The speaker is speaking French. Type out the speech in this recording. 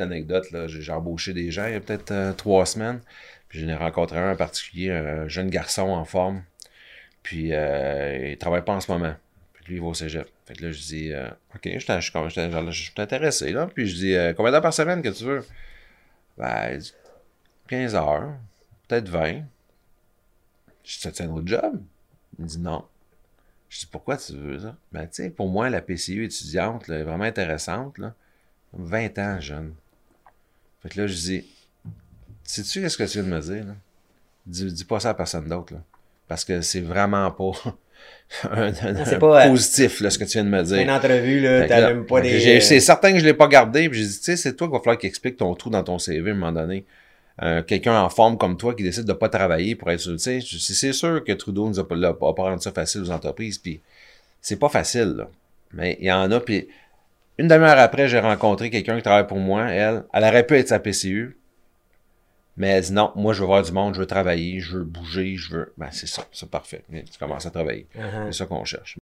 anecdote, là, j'ai embauché des gens il y a peut-être euh, trois semaines. Puis j'en ai rencontré un en particulier, un jeune garçon en forme. Puis euh, il travaille pas en ce moment. Puis lui, il va au cégep. Fait que là, je dis, euh, OK, je suis- je je suis- intéressé, là. Puis je dis, euh, combien d'heures par semaine que tu veux? Ben, il dit, 15 heures, peut-être 20. Je dis, c'est un autre job? Il me dit, non. Je dis, pourquoi tu veux ça? Ben, tu sais, pour moi, la PCU étudiante, là, est vraiment intéressante, là. 20 ans, jeune. Fait que là, je dis, sais-tu qu'est-ce que tu viens de me dire, là? Dis, dis pas ça à personne d'autre, là. Parce que c'est vraiment pas un, un- C'est un pas, euh, positif, là, ce que tu viens de me dire. Une entrevue, là, là, t'allumes pas des. j'ai- C'est certain que je l'ai pas gardé. Puis j'ai dit, tu sais, c'est toi qu'il va falloir qu'il explique ton trou dans ton CV à un moment donné. Euh, Quelqu'un en forme comme toi qui décide de pas travailler pour être sais, c'est sûr que Trudeau nous a pas, a pas rendu ça facile aux entreprises. Puis c'est pas facile, là. Mais il y en a. Puis une demi-heure après, j'ai rencontré quelqu'un qui travaille pour moi. Elle, elle aurait pu être sa PCU. Mais elle dit non, moi je veux voir du monde, je veux travailler, je veux bouger, je veux. Ben c'est ça, c'est parfait. Tu commences à travailler. Uh-huh. C'est ça qu'on cherche.